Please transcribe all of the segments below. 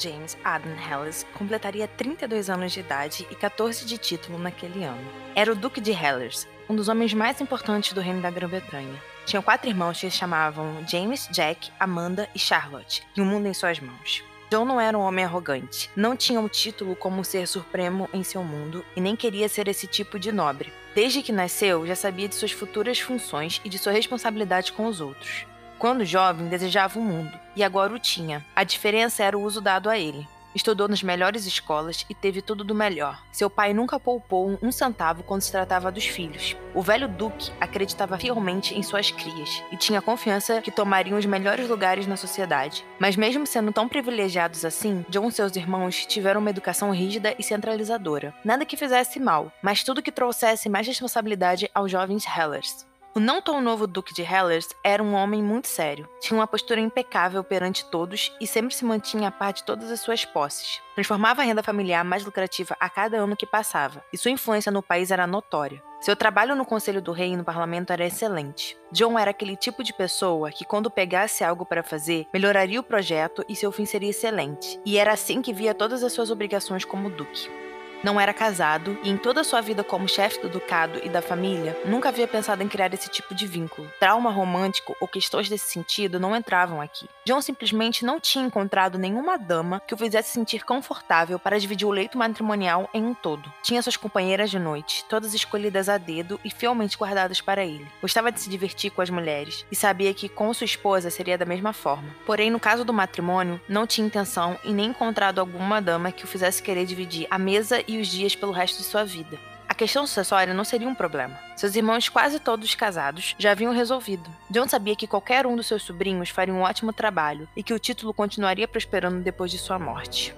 James Adam Helles completaria 32 anos de idade e 14 de título naquele ano. Era o Duque de Hellers, um dos homens mais importantes do reino da Grã-Bretanha. Tinha quatro irmãos que se chamavam James, Jack, Amanda e Charlotte, e o mundo em suas mãos. John não era um homem arrogante, não tinha o título como ser supremo em seu mundo e nem queria ser esse tipo de nobre. Desde que nasceu, já sabia de suas futuras funções e de sua responsabilidade com os outros. Quando jovem, desejava o um mundo, e agora o tinha. A diferença era o uso dado a ele. Estudou nas melhores escolas e teve tudo do melhor. Seu pai nunca poupou um centavo quando se tratava dos filhos. O velho Duque acreditava fielmente em suas crias e tinha confiança que tomariam os melhores lugares na sociedade. Mas, mesmo sendo tão privilegiados assim, John e seus irmãos tiveram uma educação rígida e centralizadora. Nada que fizesse mal, mas tudo que trouxesse mais responsabilidade aos jovens Hellers. O não tão novo Duque de Hellers era um homem muito sério. Tinha uma postura impecável perante todos e sempre se mantinha a par de todas as suas posses. Transformava a renda familiar mais lucrativa a cada ano que passava, e sua influência no país era notória. Seu trabalho no Conselho do Rei e no parlamento era excelente. John era aquele tipo de pessoa que, quando pegasse algo para fazer, melhoraria o projeto e seu fim seria excelente. E era assim que via todas as suas obrigações como Duque. Não era casado e, em toda a sua vida como chefe do ducado e da família, nunca havia pensado em criar esse tipo de vínculo. Trauma romântico ou questões desse sentido não entravam aqui. John simplesmente não tinha encontrado nenhuma dama que o fizesse sentir confortável para dividir o leito matrimonial em um todo. Tinha suas companheiras de noite, todas escolhidas a dedo e fielmente guardadas para ele. Gostava de se divertir com as mulheres e sabia que com sua esposa seria da mesma forma. Porém, no caso do matrimônio, não tinha intenção e nem encontrado alguma dama que o fizesse querer dividir a mesa e os dias pelo resto de sua vida. A questão sucessória não seria um problema. Seus irmãos, quase todos casados, já haviam resolvido. John sabia que qualquer um dos seus sobrinhos faria um ótimo trabalho e que o título continuaria prosperando depois de sua morte.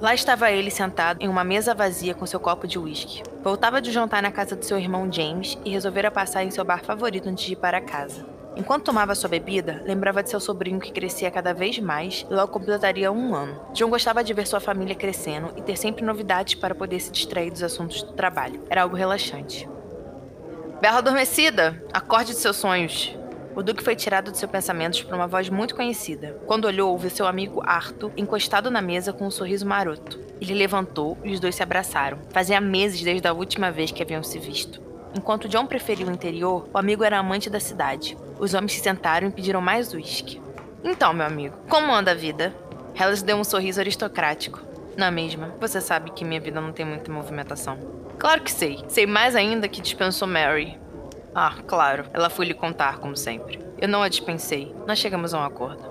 Lá estava ele sentado em uma mesa vazia com seu copo de uísque. Voltava de jantar na casa de seu irmão James e resolvera passar em seu bar favorito antes de ir para casa. Enquanto tomava sua bebida, lembrava de seu sobrinho que crescia cada vez mais e logo completaria um ano. John gostava de ver sua família crescendo e ter sempre novidades para poder se distrair dos assuntos do trabalho. Era algo relaxante. Bela adormecida! Acorde de seus sonhos! O Duque foi tirado de seus pensamentos por uma voz muito conhecida. Quando olhou, viu seu amigo Arthur encostado na mesa com um sorriso maroto. Ele levantou e os dois se abraçaram. Fazia meses desde a última vez que haviam se visto. Enquanto John preferia o interior, o amigo era amante da cidade. Os homens se sentaram e pediram mais uísque. Então, meu amigo, como anda a vida? Hellas deu um sorriso aristocrático. Na mesma, você sabe que minha vida não tem muita movimentação. Claro que sei. Sei mais ainda que dispensou Mary. Ah, claro, ela foi lhe contar, como sempre. Eu não a dispensei. Nós chegamos a um acordo.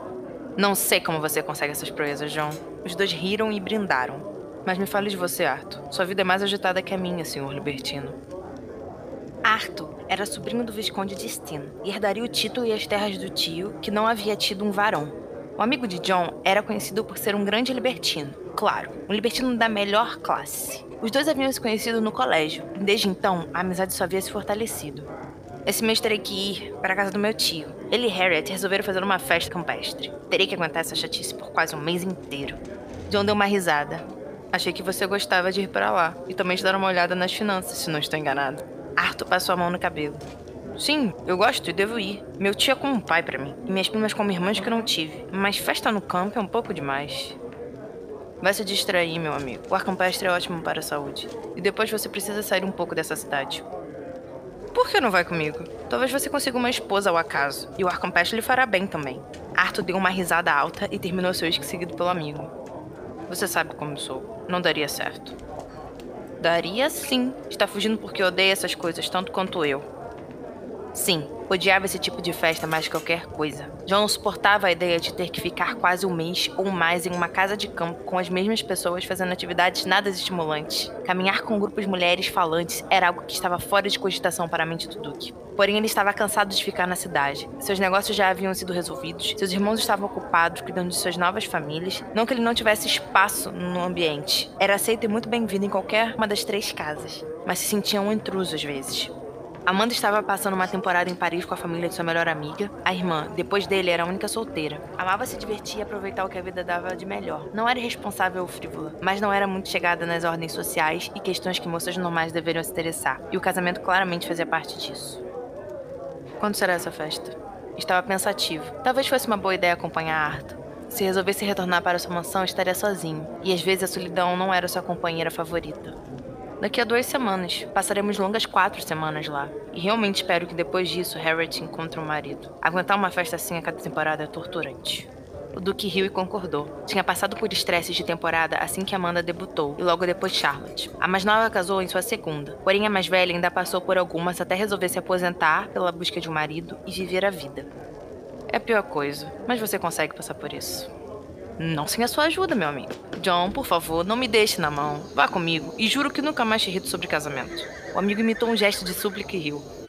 Não sei como você consegue essas proezas, John. Os dois riram e brindaram. Mas me fale de você, Arthur. Sua vida é mais agitada que a minha, senhor Libertino. Arthur era sobrinho do Visconde de Steen e herdaria o título e as terras do tio, que não havia tido um varão. O amigo de John era conhecido por ser um grande libertino. Claro, um libertino da melhor classe. Os dois haviam se conhecido no colégio, e desde então a amizade só havia se fortalecido. Esse mês terei que ir para a casa do meu tio. Ele e Harriet resolveram fazer uma festa campestre. Terei que aguentar essa chatice por quase um mês inteiro. John deu uma risada. Achei que você gostava de ir para lá e também de dar uma olhada nas finanças, se não estou enganado. Arthur passou a mão no cabelo. Sim, eu gosto e devo ir. Meu tio é como um pai para mim, e minhas primas como irmãs que não tive. Mas festa no campo é um pouco demais. Vai se distrair, meu amigo. O ar campestre é ótimo para a saúde. E depois você precisa sair um pouco dessa cidade. Por que não vai comigo? Talvez você consiga uma esposa ao acaso, e o ar campestre lhe fará bem também. Arthur deu uma risada alta e terminou seu uísque seguido pelo amigo. Você sabe como sou. Não daria certo. Daria sim. Está fugindo porque odeia essas coisas tanto quanto eu. Sim, odiava esse tipo de festa mais que qualquer coisa. John não suportava a ideia de ter que ficar quase um mês ou mais em uma casa de campo com as mesmas pessoas fazendo atividades nada estimulantes. Caminhar com grupos de mulheres falantes era algo que estava fora de cogitação para a mente do Duque. Porém, ele estava cansado de ficar na cidade. Seus negócios já haviam sido resolvidos, seus irmãos estavam ocupados cuidando de suas novas famílias. Não que ele não tivesse espaço no ambiente. Era aceito e muito bem-vindo em qualquer uma das três casas, mas se sentia um intruso às vezes. Amanda estava passando uma temporada em Paris com a família de sua melhor amiga. A irmã, depois dele, era a única solteira. Amava se divertir e aproveitar o que a vida dava de melhor. Não era irresponsável ou frívola, mas não era muito chegada nas ordens sociais e questões que moças normais deveriam se interessar. E o casamento claramente fazia parte disso. Quando será essa festa? Estava pensativo. Talvez fosse uma boa ideia acompanhar Arthur. Se resolvesse retornar para sua mansão, estaria sozinho, e às vezes a solidão não era sua companheira favorita. Daqui a duas semanas. Passaremos longas quatro semanas lá. E realmente espero que depois disso Harriet encontre um marido. Aguentar uma festa assim a cada temporada é torturante. O Duque riu e concordou. Tinha passado por estresses de temporada assim que Amanda debutou, e logo depois Charlotte. A mais nova casou em sua segunda, porém a mais velha ainda passou por algumas até resolver se aposentar pela busca de um marido e viver a vida. É a pior coisa, mas você consegue passar por isso. Não sem a sua ajuda, meu amigo. John, por favor, não me deixe na mão. Vá comigo e juro que nunca mais te irrito sobre casamento. O amigo imitou um gesto de súplica e riu.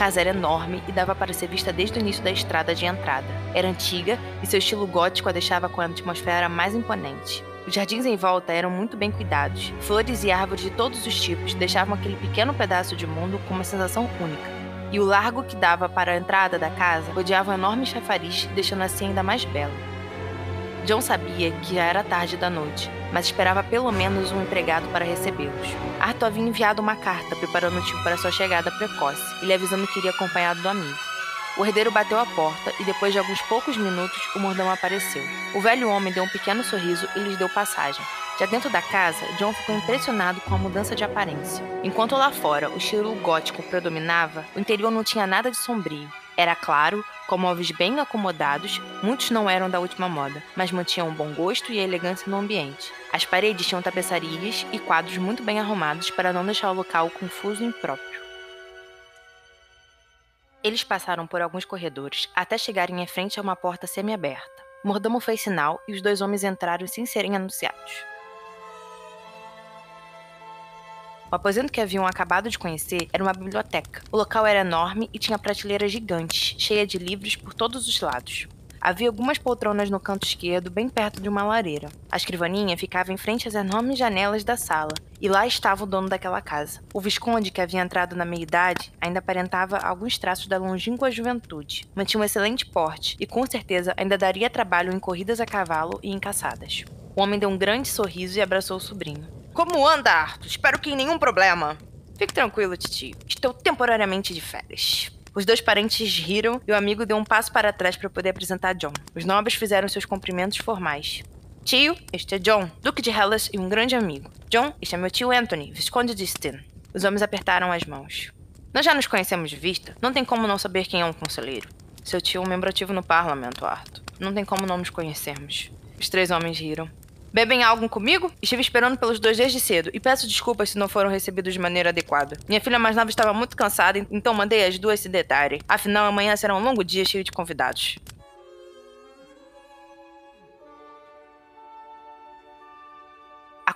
Casa era enorme e dava para ser vista desde o início da estrada de entrada. Era antiga e seu estilo gótico a deixava com a atmosfera mais imponente. Os jardins em volta eram muito bem cuidados. Flores e árvores de todos os tipos deixavam aquele pequeno pedaço de mundo com uma sensação única. E o largo que dava para a entrada da casa rodeava um enorme chafariz, deixando assim ainda mais belo. John sabia que já era tarde da noite, mas esperava pelo menos um empregado para recebê-los. Arthur havia enviado uma carta preparando o tio para sua chegada precoce e lhe avisando que iria acompanhado do amigo. O herdeiro bateu à porta e depois de alguns poucos minutos o mordomo apareceu. O velho homem deu um pequeno sorriso e lhes deu passagem. Já dentro da casa, John ficou impressionado com a mudança de aparência. Enquanto lá fora o estilo gótico predominava, o interior não tinha nada de sombrio. Era claro, com móveis bem acomodados, muitos não eram da última moda, mas mantinham um bom gosto e elegância no ambiente. As paredes tinham tapeçarias e quadros muito bem arrumados para não deixar o local confuso e impróprio. Eles passaram por alguns corredores até chegarem em frente a uma porta semi-aberta. Mordomo fez sinal e os dois homens entraram sem serem anunciados. O aposento que haviam acabado de conhecer era uma biblioteca. O local era enorme e tinha prateleiras gigantes, cheia de livros por todos os lados. Havia algumas poltronas no canto esquerdo, bem perto de uma lareira. A escrivaninha ficava em frente às enormes janelas da sala, e lá estava o dono daquela casa. O Visconde, que havia entrado na meia-idade, ainda aparentava alguns traços da longínqua juventude. Mantinha um excelente porte e, com certeza, ainda daria trabalho em corridas a cavalo e em caçadas. O homem deu um grande sorriso e abraçou o sobrinho. Como anda, Arthur? Espero que nenhum problema. Fique tranquilo, titio. Estou temporariamente de férias. Os dois parentes riram e o amigo deu um passo para trás para poder apresentar John. Os nobres fizeram seus cumprimentos formais. Tio, este é John, Duque de Hellas e um grande amigo. John, este é meu tio Anthony, Visconde de Steen. Os homens apertaram as mãos. Nós já nos conhecemos de vista, não tem como não saber quem é um conselheiro. Seu tio é um membro ativo no parlamento, Arthur. Não tem como não nos conhecermos. Os três homens riram. Bebem algo comigo? Estive esperando pelos dois desde cedo e peço desculpas se não foram recebidos de maneira adequada. Minha filha mais nova estava muito cansada, então mandei as duas se detalhem. Afinal, amanhã será um longo dia cheio de convidados.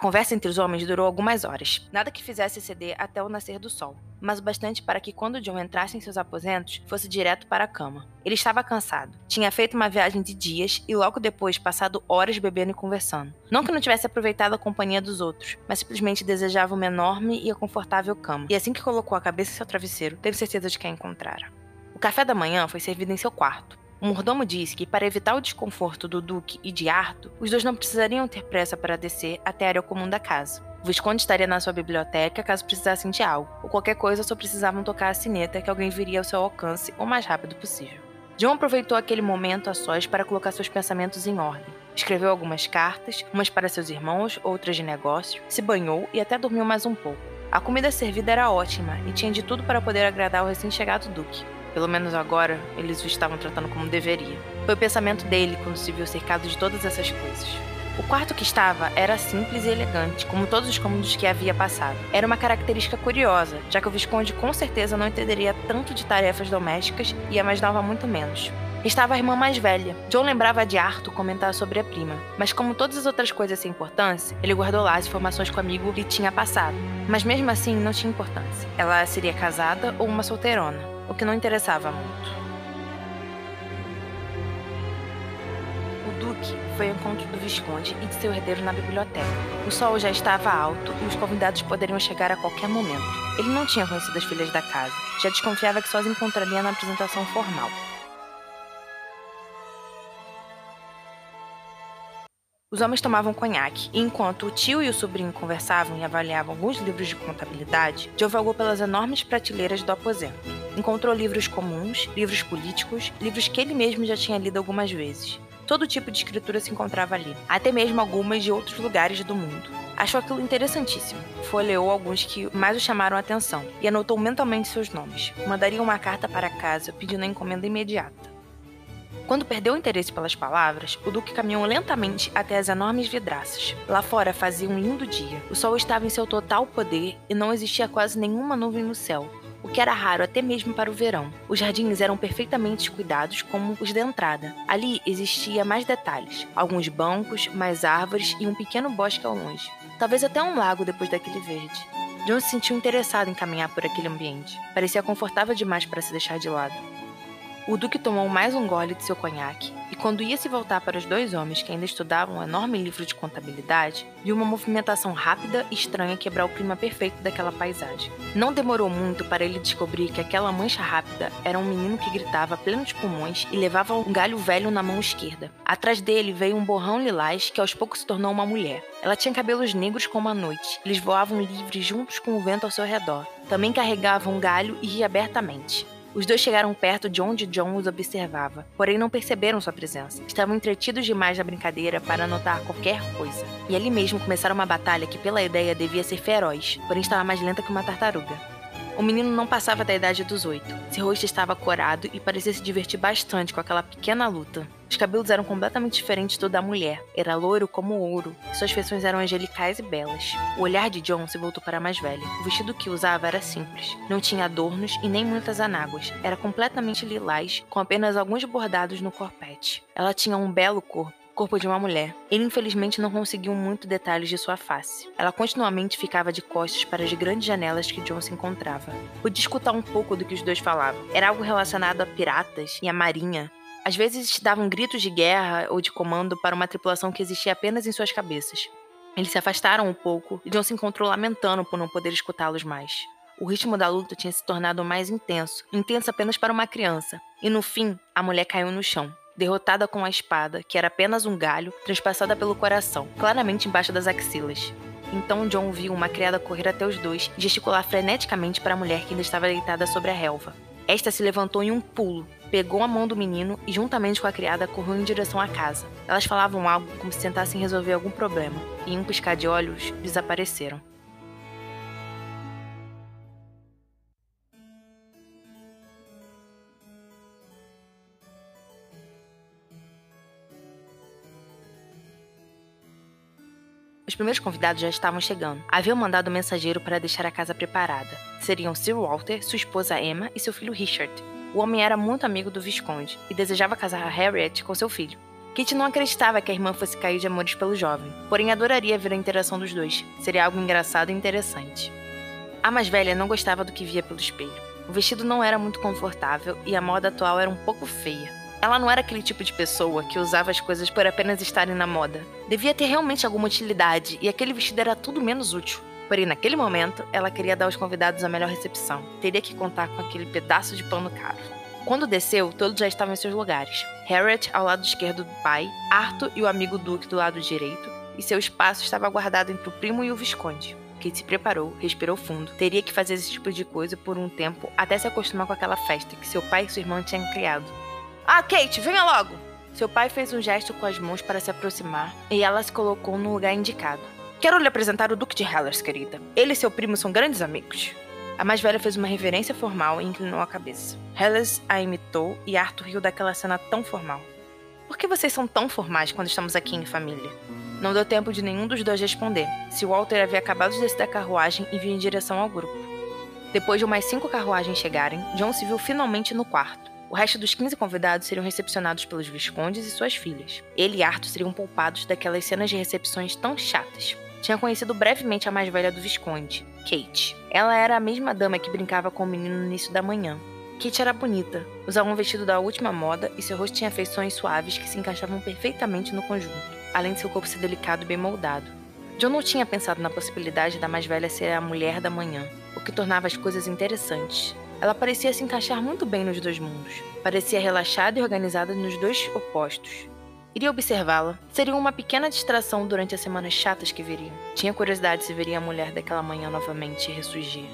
Conversa entre os homens durou algumas horas, nada que fizesse ceder até o nascer do sol, mas o bastante para que quando John entrasse em seus aposentos, fosse direto para a cama. Ele estava cansado, tinha feito uma viagem de dias e logo depois passado horas bebendo e conversando. Não que não tivesse aproveitado a companhia dos outros, mas simplesmente desejava uma enorme e confortável cama, e assim que colocou a cabeça em seu travesseiro, teve certeza de que a encontrara. O café da manhã foi servido em seu quarto, o mordomo disse que, para evitar o desconforto do Duque e de Arthur, os dois não precisariam ter pressa para descer até a área comum da casa. O Visconde estaria na sua biblioteca caso precisassem de algo, ou qualquer coisa só precisavam tocar a sineta que alguém viria ao seu alcance o mais rápido possível. John aproveitou aquele momento a sós para colocar seus pensamentos em ordem. Escreveu algumas cartas, umas para seus irmãos, outras de negócio, se banhou e até dormiu mais um pouco. A comida servida era ótima e tinha de tudo para poder agradar o recém-chegado Duque. Pelo menos agora, eles o estavam tratando como deveria. Foi o pensamento dele quando se viu cercado de todas essas coisas. O quarto que estava era simples e elegante, como todos os cômodos que havia passado. Era uma característica curiosa, já que o Visconde com certeza não entenderia tanto de tarefas domésticas e a mais nova muito menos. Estava a irmã mais velha. John lembrava de Arthur comentar sobre a prima, mas como todas as outras coisas sem importância, ele guardou lá as informações que o amigo lhe tinha passado. Mas mesmo assim, não tinha importância. Ela seria casada ou uma solteirona o que não interessava muito. O Duque foi ao encontro do Visconde e de seu herdeiro na biblioteca. O sol já estava alto e os convidados poderiam chegar a qualquer momento. Ele não tinha conhecido as filhas da casa, já desconfiava que só as encontraria na apresentação formal. Os homens tomavam conhaque, e enquanto o tio e o sobrinho conversavam e avaliavam alguns livros de contabilidade, Joe vagou pelas enormes prateleiras do aposento. Encontrou livros comuns, livros políticos, livros que ele mesmo já tinha lido algumas vezes. Todo tipo de escritura se encontrava ali, até mesmo algumas de outros lugares do mundo. Achou aquilo interessantíssimo. Folheou alguns que mais o chamaram a atenção e anotou mentalmente seus nomes. Mandaria uma carta para casa pedindo a encomenda imediata. Quando perdeu o interesse pelas palavras, o Duque caminhou lentamente até as enormes vidraças. Lá fora fazia um lindo dia. O sol estava em seu total poder e não existia quase nenhuma nuvem no céu, o que era raro até mesmo para o verão. Os jardins eram perfeitamente cuidados como os da entrada. Ali existia mais detalhes, alguns bancos, mais árvores e um pequeno bosque ao longe. Talvez até um lago depois daquele verde. John se sentiu interessado em caminhar por aquele ambiente. Parecia confortável demais para se deixar de lado. O Duque tomou mais um gole de seu conhaque e, quando ia se voltar para os dois homens que ainda estudavam um enorme livro de contabilidade, viu uma movimentação rápida e estranha quebrar o clima perfeito daquela paisagem. Não demorou muito para ele descobrir que aquela mancha rápida era um menino que gritava a plenos pulmões e levava um galho velho na mão esquerda. Atrás dele veio um borrão lilás que aos poucos se tornou uma mulher. Ela tinha cabelos negros como a noite. Eles voavam livres juntos com o vento ao seu redor. Também carregavam um galho e ria abertamente. Os dois chegaram perto de onde John os observava, porém não perceberam sua presença. Estavam entretidos demais na brincadeira para notar qualquer coisa. E ali mesmo começaram uma batalha que, pela ideia, devia ser feroz, porém estava mais lenta que uma tartaruga. O menino não passava da idade dos oito. Seu rosto estava corado e parecia se divertir bastante com aquela pequena luta. Os cabelos eram completamente diferentes do da mulher. Era loiro como ouro. Suas feições eram angelicais e belas. O olhar de John se voltou para a mais velha. O vestido que usava era simples. Não tinha adornos e nem muitas anáguas. Era completamente lilás, com apenas alguns bordados no corpete. Ela tinha um belo corpo corpo de uma mulher. Ele infelizmente não conseguiu muito detalhes de sua face. Ela continuamente ficava de costas para as grandes janelas que John se encontrava. Pude escutar um pouco do que os dois falavam. Era algo relacionado a piratas e a marinha. Às vezes davam gritos de guerra ou de comando para uma tripulação que existia apenas em suas cabeças. Eles se afastaram um pouco e John se encontrou lamentando por não poder escutá-los mais. O ritmo da luta tinha se tornado mais intenso, intenso apenas para uma criança, e no fim, a mulher caiu no chão derrotada com a espada, que era apenas um galho, transpassada pelo coração, claramente embaixo das axilas. Então John viu uma criada correr até os dois e gesticular freneticamente para a mulher que ainda estava deitada sobre a relva. Esta se levantou em um pulo, pegou a mão do menino e, juntamente com a criada, correu em direção à casa. Elas falavam algo como se tentassem resolver algum problema, e em um piscar de olhos, desapareceram. Os primeiros convidados já estavam chegando. Haviam mandado um mensageiro para deixar a casa preparada. Seriam Sir Walter, sua esposa Emma e seu filho Richard. O homem era muito amigo do Visconde e desejava casar Harriet com seu filho. Kate não acreditava que a irmã fosse cair de amores pelo jovem, porém adoraria ver a interação dos dois. Seria algo engraçado e interessante. A mais velha não gostava do que via pelo espelho. O vestido não era muito confortável e a moda atual era um pouco feia. Ela não era aquele tipo de pessoa que usava as coisas por apenas estarem na moda. Devia ter realmente alguma utilidade e aquele vestido era tudo menos útil. Porém, naquele momento, ela queria dar aos convidados a melhor recepção. Teria que contar com aquele pedaço de pano caro. Quando desceu, todos já estavam em seus lugares. Harriet ao lado esquerdo do pai, Arthur e o amigo Duke do lado direito, e seu espaço estava guardado entre o primo e o Visconde. Kate se preparou, respirou fundo. Teria que fazer esse tipo de coisa por um tempo até se acostumar com aquela festa que seu pai e sua irmã tinham criado. Ah, Kate, venha logo! Seu pai fez um gesto com as mãos para se aproximar e ela se colocou no lugar indicado. Quero lhe apresentar o Duque de Hellers, querida. Ele e seu primo são grandes amigos. A mais velha fez uma reverência formal e inclinou a cabeça. Helles a imitou e Arthur riu daquela cena tão formal. Por que vocês são tão formais quando estamos aqui em família? Não deu tempo de nenhum dos dois responder. Se Walter havia acabado de descer da carruagem e vinha em direção ao grupo. Depois de umas cinco carruagens chegarem, John se viu finalmente no quarto. O resto dos 15 convidados seriam recepcionados pelos viscondes e suas filhas. Ele e Arthur seriam poupados daquelas cenas de recepções tão chatas tinha conhecido brevemente a mais velha do Visconde, Kate. Ela era a mesma dama que brincava com o menino no início da manhã. Kate era bonita, usava um vestido da última moda e seu rosto tinha feições suaves que se encaixavam perfeitamente no conjunto, além de seu corpo ser delicado e bem moldado. John não tinha pensado na possibilidade da mais velha ser a mulher da manhã, o que tornava as coisas interessantes. Ela parecia se encaixar muito bem nos dois mundos. Parecia relaxada e organizada nos dois opostos, Iria observá-la. Seria uma pequena distração durante as semanas chatas que viriam. Tinha curiosidade se veria a mulher daquela manhã novamente ressurgir.